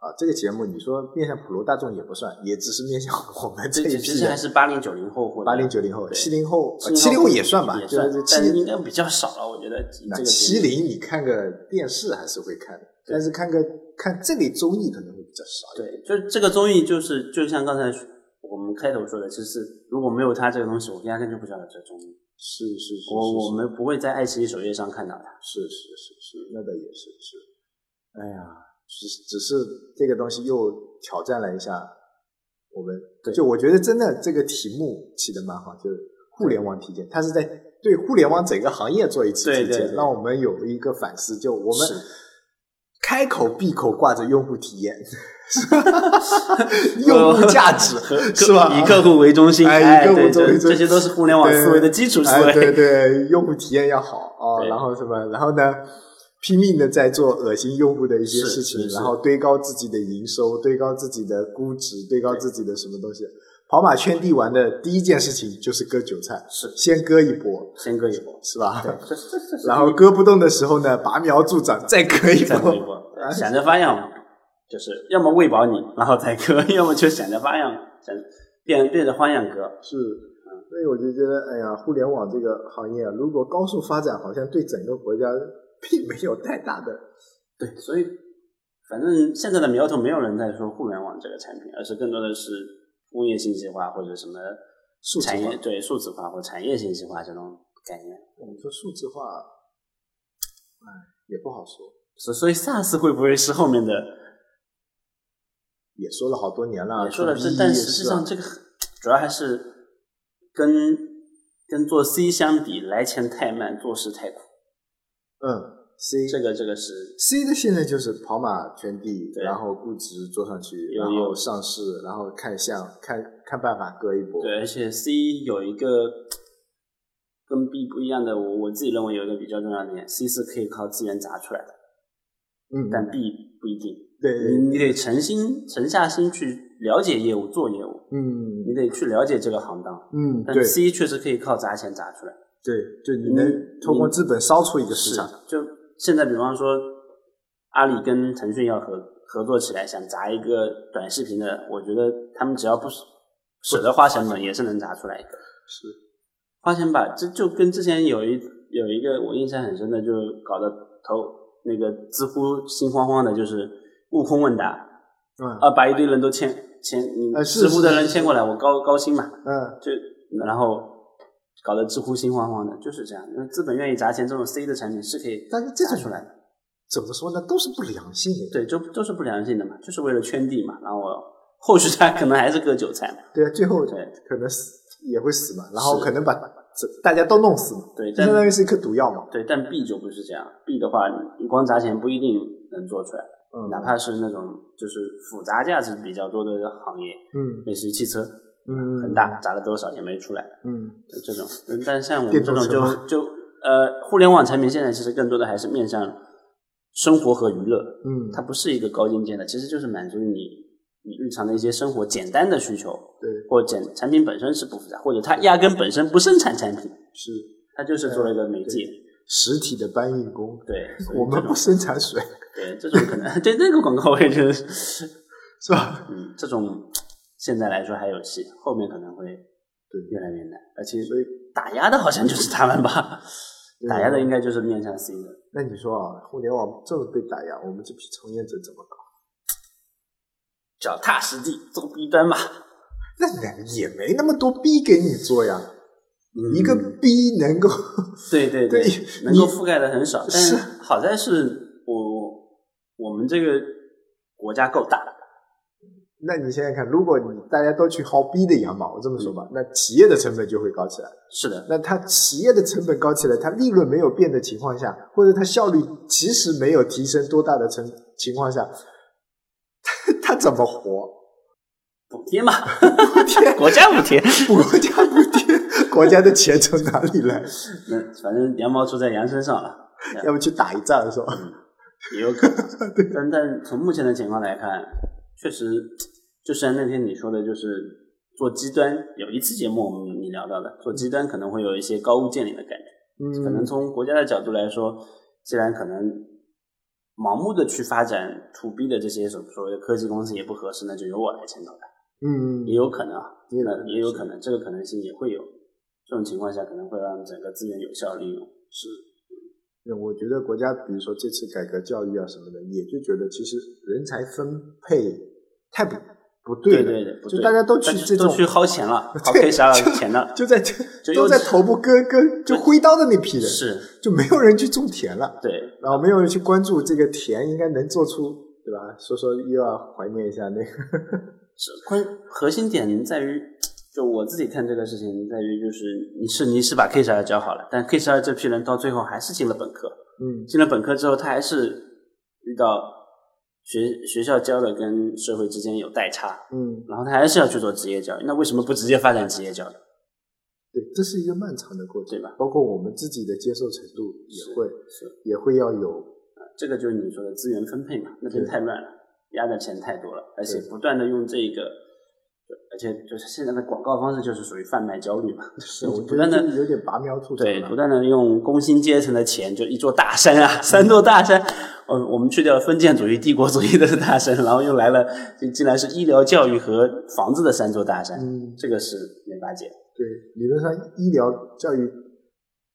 啊，这个节目你说面向普罗大众也不算，也只是面向我们这一批这其实还，是八零九零后或者八零九零后、对七零后、70七零后也算吧，也算就是，七但零应该比较少了，我觉得以那七零你看个电视还是会看的，但是看个看这类综艺可能会比较少。对，就这个综艺就是就像刚才我们开头说的，就是如果没有他这个东西，我压根就不知道有这个综艺，是是是，我我们不会在爱奇艺首页上看到它。是是是是，那倒也是是。哎呀，只是只是这个东西又挑战了一下我们。对就我觉得真的这个题目起的蛮好，就是互联网体检，它是在对互联网整个行业做一次体检，对对对让我们有一个反思。就我们开口闭口挂着用户体验，是吧 [laughs] 用户价值是吧？以客户为中心，哎以客户对为中心这这些都是互联网思维的基础思哎，对维。对，用户体验要好啊、对然后什么，然后呢，拼命的在做恶心用户的一些事情，然后堆高自己的营收，堆高自己的估值，堆高自己的什么东西。跑马圈地玩的第一件事情就是割韭菜，是先割一波，先割一波，是吧？[laughs] 然后割不动的时候呢，拔苗助长，再割一波再割一。波，想着花样，就是要么喂饱你，然后再割，[laughs] 要么就想着花样，想变变着花样割。是，所以我就觉得，哎呀，互联网这个行业啊，如果高速发展，好像对整个国家并没有太大的 [laughs] 对，所以反正现在的苗头，没有人在说互联网这个产品，而是更多的是工业信息化或者什么产业对数字化或产业信息化这种概念。我们说数字化，哎，也不好说，所所以 SaaS 会不会是后面的？也说了好多年了，也说了但实际上这个主要还是跟跟做 C 相比，来钱太慢，做事太苦。嗯，C 这个这个是 C 的现在就是跑马圈地，对然后估值做上去，有然后有上市，然后看项看看办法割一波，对，而且 C 有一个跟 B 不一样的，我我自己认为有一个比较重要的点，C 是可以靠资源砸出来的，嗯，但 B 不一定。对，你你得诚心沉下心去了解业务，做业务，嗯你得去了解这个行当。嗯，但 C 确实可以靠砸钱砸出来。对，就你能通过资本烧出一个市场，，就现在比方说，阿里跟腾讯要合合作起来，想砸一个短视频的，我觉得他们只要不舍舍得花成本，也是能砸出来一个。是，花钱把这就跟之前有一有一个我印象很深的，就搞得头那个知乎心慌慌的，就是悟空问答嗯啊，把一堆人都牵牵，你啊是知乎的人牵过来，我高高薪嘛，嗯，就然后搞得知乎心慌慌的，就是这样。因为资本愿意砸钱，这种 C 的产品是可以但是这种砸出来的。怎么说呢，都是不良性的，对，就都是不良性的嘛，就是为了圈地嘛。然后我后续他可能还是割韭菜嘛。对啊，最后才可能死也会死嘛，然后可能把这大家都弄死嘛，对，但相当于是一颗毒药嘛，对，但 B 就不是这样。B 的话，你光砸钱不一定能做出来，嗯，哪怕是那种就是复杂价值比较多的行业，嗯类似于汽车，嗯很大，砸了多少也没出来，嗯这种。嗯但像我们这种就就呃，互联网产品现在其实更多的还是面向生活和娱乐，嗯，它不是一个高精尖的，其实就是满足于你你日常的一些生活简单的需求，对或简产品本身是不复杂，或者它压根本身不生产产品，是它就是做了一个媒介。实体的搬运工，对，我们不生产水，对这种可能 [laughs] 对那个广告我也觉得，是吧？嗯，这种现在来说还有戏，后面可能会对。越来越难，而且所以打压的好像就是他们吧，[laughs] 打压的应该就是面向 C 的，那你说啊，互联网这么被打压，我们这批从业者怎么搞？脚踏实地做 B 端嘛，[laughs] 那也没那么多 B 给你做呀，嗯一个 B 能够 [laughs] 对对对能够覆盖的很少，但是好在是我我们这个国家够大，那你想想看，如果你大家都去薅逼的羊毛，我这么说吧，那企业的成本就会高起来。是的，那它企业的成本高起来，它利润没有变的情况下，或者它效率其实没有提升多大的成情况下，[laughs] 它它怎么活？补贴嘛，补贴国家补贴，国家补贴，国家的钱从哪里来？那反正羊毛出在羊身上了。[laughs] 要不去打一仗是吧？也有可能。但但从目前的情况来看，确实，就像那天你说的，就是做极端，有一次节目我们你聊到的，做极端可能会有一些高屋建瓴的感觉。嗯，可能从国家的角度来说，既然可能盲目的去发展 to B 的这些所所谓的科技公司也不合适，那就由我来牵头来，嗯，也有可能啊，也有可那能也有可能，这个可能性也会有。这种情况下，可能会让整个资源有效利用。是我觉得国家，比如说这次改革教育啊什么的，也就觉得其实人才分配太不不对的，对对，对就大家都去这种都去薅钱了，[laughs] 薅 K 十二的钱了，就在这就都在头部割割就挥刀的那批人，是就没有人去种田了，对，然后没有人去关注这个田应该能做出，对吧？所以说又要怀念一下那个，[laughs] 是关核心点在于，就我自己看这个事情在于，就是你是你是把 K 十二教好了，但 K 十二这批人到最后还是进了本科，嗯进了本科之后，他还是遇到学学校教的跟社会之间有代差，嗯，然后他还是要去做职业教育，那为什么不直接发展职业教育？对，这是一个漫长的过程，对吧？包括我们自己的接受程度也会是也会要有，这个就是你说的资源分配嘛，那边太乱了，压的钱太多了，而且不断的用这个，就而且就是现在的广告方式就是属于贩卖焦虑嘛，就是不断的有点拔苗助长对，不断的用工薪阶层的钱，就一座大山啊，三座大山。呃，我们去掉了封建主义、帝国主义的大山，然后又来了，竟竟然是医疗、教育和房子的三座大山，嗯，这个是没法解。对，理论上医疗教育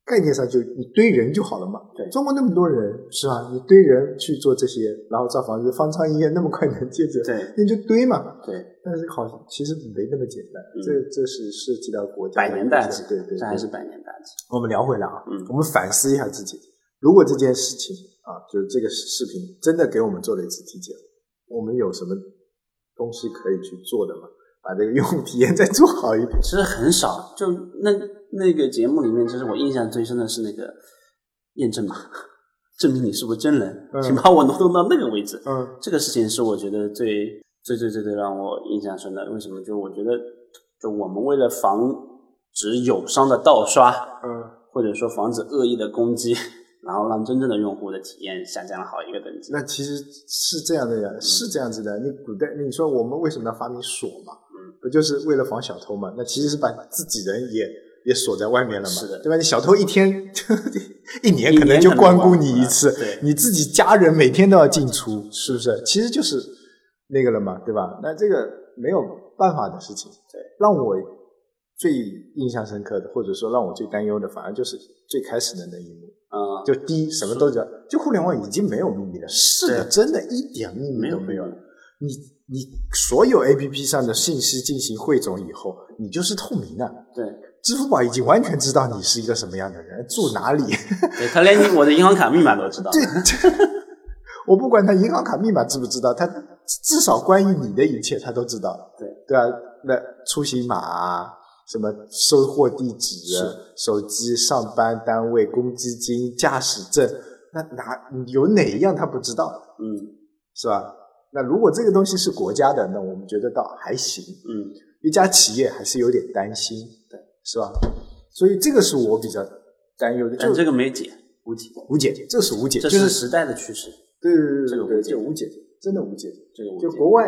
概念上就你堆人就好了嘛。对中国那么多人是吧？你堆人去做这些，然后造房子，方舱医院那么快能建着，对那就堆嘛。对，但是好，其实没那么简单，嗯这这是涉及到国家百年大计，对对对，这还是百年大计。我们聊回来啊，嗯我们反思一下自己，如果这件事情啊，就是这个视频真的给我们做了一次体检，我们有什么东西可以去做的吗？把这个用户体验再做好一点。其实很少，就那那个节目里面，其实我印象最深的是那个验证码，[laughs] 证明你是不是真人，嗯请把我挪动到那个位置。嗯这个事情是我觉得最最最最最让我印象深的。为什么？就我觉得，就我们为了防止友商的盗刷，嗯，或者说防止恶意的攻击，然后让真正的用户的体验下降了好一个等级。那其实是这样的呀，是这样子的。你古代你说我们为什么要发明锁嘛？嗯，不就是为了防小偷嘛？那其实是把自己人也也锁在外面了嘛，是的对吧？你小偷一天 [laughs] 一年可能就光顾你一次对，你自己家人每天都要进出，是不是？其实就是那个了嘛，对吧？那这个没有办法的事情。对，让我最印象深刻的，或者说让我最担忧的，反而就是最开始的那一幕。嗯，就第一，什么都叫，就互联网已经没有秘密了。是的，真的一点秘密都没有了。你你所有 A P P 上的信息进行汇总以后，你就是透明的。对，支付宝已经完全知道你是一个什么样的人，住哪里。[laughs] 对他连你我的银行卡密码都知道。对，[laughs] 我不管他银行卡密码知不知道，他至少关于你的一切他都知道。对对啊，那出行码啊，什么收货地址、手机、上班单位、公积金、驾驶证，那哪有哪一样他不知道的？嗯是吧？那如果这个东西是国家的，那我们觉得倒还行。嗯，一家企业还是有点担心，对，是吧？所以这个是我比较担忧的，就但这个没解，无解，无解，这是无解，这就是时代的趋势，对对对对对，这个无解就无解，真的无解。这个无解。就国外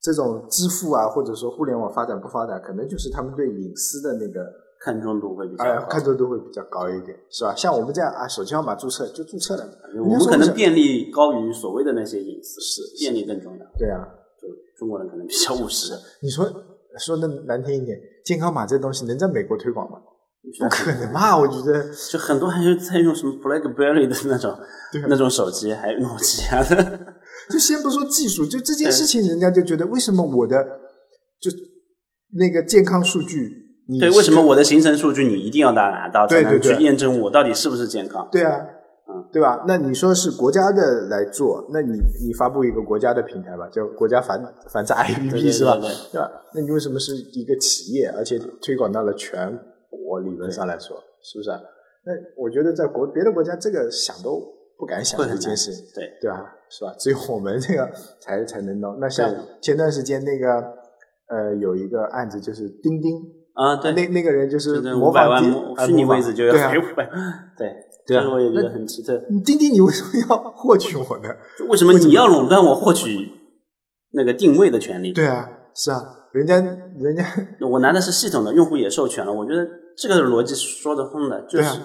这种支付啊，或者说互联网发展不发展，可能就是他们对隐私的那个看重度会比较。看重度会比较高一点，是吧？像我们这样啊，手机号码注册就注册了，我们可能便利高于所谓的那些隐私，是便利更重要。对啊。就中国人可能比较务实，你说说的难听一点，健康码这东西能在美国推广吗？不可能吧！我觉得就很多还是在用什么 BlackBerry 的那种那种手机，还有诺基亚的。就先不说技术，就这件事情，人家就觉得为什么我的就那个健康数据，你对，为什么我的行程数据你一定要拿拿到，才能去验证我到底是不是健康？对啊，嗯，对吧？那你说是国家的来做，那你你发布一个国家的平台吧，叫国家反反诈 APP 对对是吧？对对吧？那你为什么是一个企业，而且推广到了全国？理论上来说，是不是啊？那我觉得在国别的国家，这个想都不敢想的一件事情。对，对吧？是吧？只有我们这个才才能弄。那像对前段时间那个呃，有一个案子，就是钉钉，啊，对，那那个人就是就是模五百万仿钉啊模虚拟位置就要赔五百，对，对啊我也觉得很奇特。钉钉，你为什么要获取我呢？为什么你要垄断我获取那个定位的权利？对啊，是啊，人家人家 [laughs] 我拿的是系统的，用户也授权了，我觉得这个逻辑说得通的，就是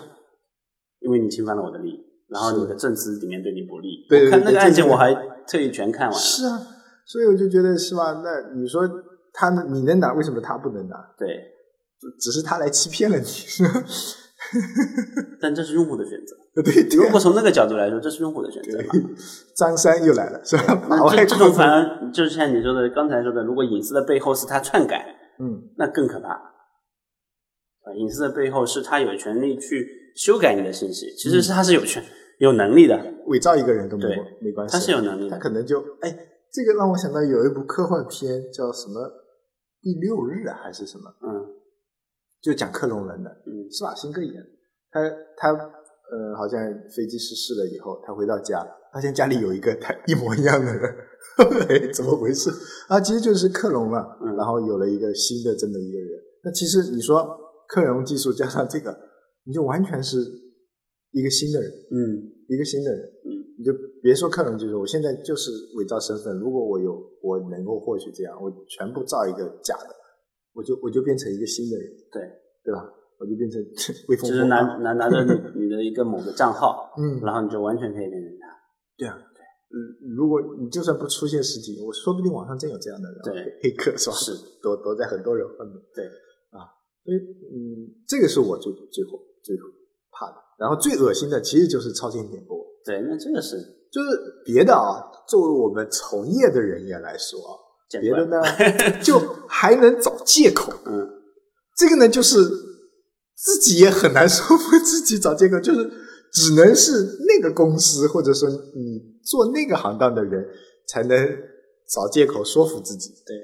因为你侵犯了我的利益，然后你的证词里面对你不利。对对我看那个案件我还特意全看完了。是啊，所以我就觉得是吧？那你说他能你能拿，为什么他不能拿？对，只是他来欺骗了你，[laughs] 但这是用户的选择。对对如果从那个角度来说，这是用户的选择嘛？张三又来了，是吧？那 [laughs] 这这种反而就是像你说的，刚才说的，如果隐私的背后是他篡改，嗯，那更可怕。啊，隐私的背后是他有权利去修改你的信息，其实是他是有权、有能力的。伪造一个人都没对没关系，他是有能力的他可能就哎，这个让我想到有一部科幻片叫什么《第六日》啊，还是什么，嗯就讲克隆人的，嗯施瓦辛格演的。他他呃，好像飞机失事了以后，他回到家，发现家里有一个他一模一样的人，[laughs] 哎，怎么回事？啊，其实就是克隆了，嗯然后有了一个新的这么一个人。那其实你说克隆技术加上这个，你就完全是一个新的人，嗯一个新的人。嗯，你就别说克隆技术，我现在就是伪造身份。如果我有我能够获取这样，我全部造一个假的，我就我就变成一个新的人，对，对吧？我就变成微风就是拿拿拿着你你的一个某个账号，嗯，[laughs] 然后你就完全可以变成他。对啊，对，嗯，如果你就算不出现实体，我说不定网上真有这样的人，对黑客是吧？是躲躲在很多人后面，对啊，所以嗯，这个是我最最后最怕的。然后最恶心的其实就是超前点播，对，那这个是就是别的啊，作为我们从业的人员来说啊，见别的呢？[laughs] 就还能找借口，嗯，这个呢就是自己也很难说服自己找借口，就是只能是那个公司或者说你做那个行当的人才能找借口说服自己。对，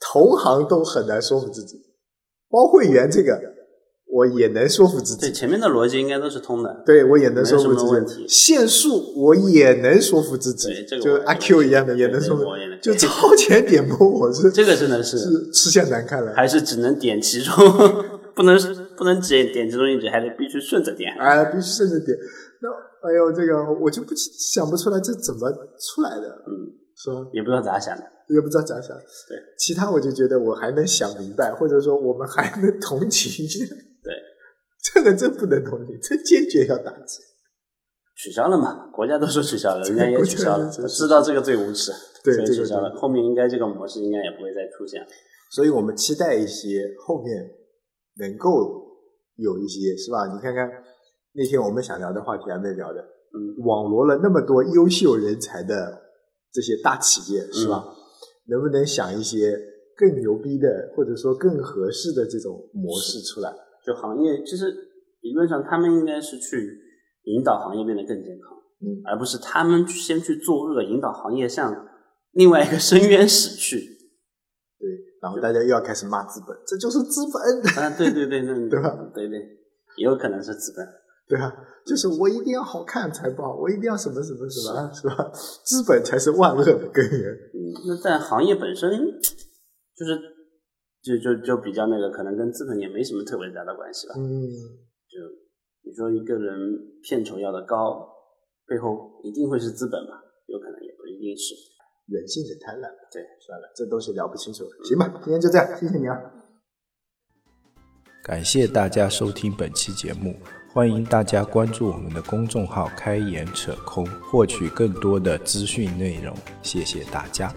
同行都很难说服自己，包会员这个我也能说服自己对，前面的逻辑应该都是通的。对我也能说服自己，限速我也能说服自己对，这个就阿 Q 一样的也能说服我也能，就超前点播我是这个真的是是吃相难看了。还是只能点其中，不能不能只点其中一指，还得必须顺着点。哎，必须顺着点。那哎呦，这个我就不想不出来这怎么出来的，嗯，是吧？也不知道咋想的。也不知道咋想。对，其他我就觉得我还能想明白，或者说我们还能同情。对，这个真不能同情，这坚决要打击。取消了嘛？国家都说取消了，人家也取消了，知道这个最无耻，对取消了。后面应该这个模式应该也不会再出现了。所以我们期待一些后面能够有一些，是吧？你看看那天我们想聊的话题还没聊的，嗯，网罗了那么多优秀人才的这些大企业，是吧？能不能想一些更牛逼的，或者说更合适的这种模式出来？就行业，其实理论上他们应该是去引导行业变得更健康，嗯，而不是他们先去作恶，引导行业向另外一个深渊驶去。对，然后大家又要开始骂资本，这就是资本，啊，对对对，那 [laughs] 对吧？对对，也有可能是资本。对啊？就是我一定要好看才不好，我一定要什么什么什么，是吧？资本才是万恶的根源。嗯，那在行业本身就是就就就比较那个，可能跟资本也没什么特别大的关系吧。嗯，就你说一个人片酬要的高，背后一定会是资本吧？有可能也不一定是。人性的贪婪，对，算了，这东西聊不清楚。行吧，今天就这样，谢谢你啊。感谢大家收听本期节目，欢迎大家关注我们的公众号“开眼扯空”，获取更多的资讯内容。谢谢大家。